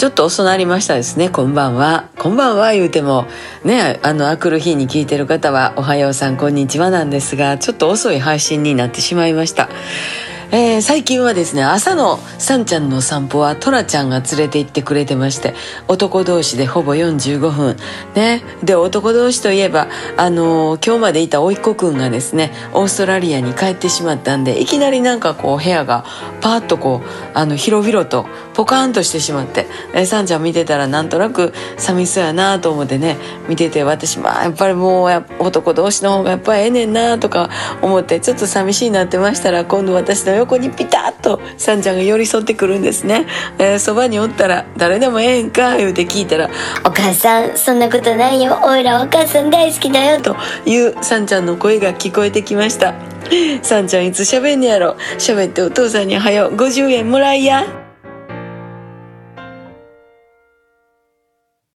ちょっと遅なりましたですね。こんばんは。こんばんは言うても。ねあのあくる日に聞いてる方はおはようさんこんにちはなんですがちょっと遅い配信になってしまいました。えー、最近はですね朝のさんちゃんの散歩はトラちゃんが連れて行ってくれてまして男同士でほぼ45分。ね。で男同士といえばあのー、今日までいた甥っ子くんがですねオーストラリアに帰ってしまったんでいきなりなんかこう部屋がパーッとこうあの広々とポカーンとしてしまって、えー、さんちゃん見てたらなんとなく寂しそうやなと思ってね見てて私まあやっぱりもう男同士の方がやっぱりええねんなとか思ってちょっと寂しいなってましたら今度私の横にピタッとさんちゃんが寄り添ってくるんですね。えー、そばにおったら、誰でもええんか言うて聞いたら、お母さん、そんなことないよ。おいらお母さん大好きだよ。というさんちゃんの声が聞こえてきました。さんちゃんいつ喋んねやろ喋ってお父さんにはよ50円もらいや。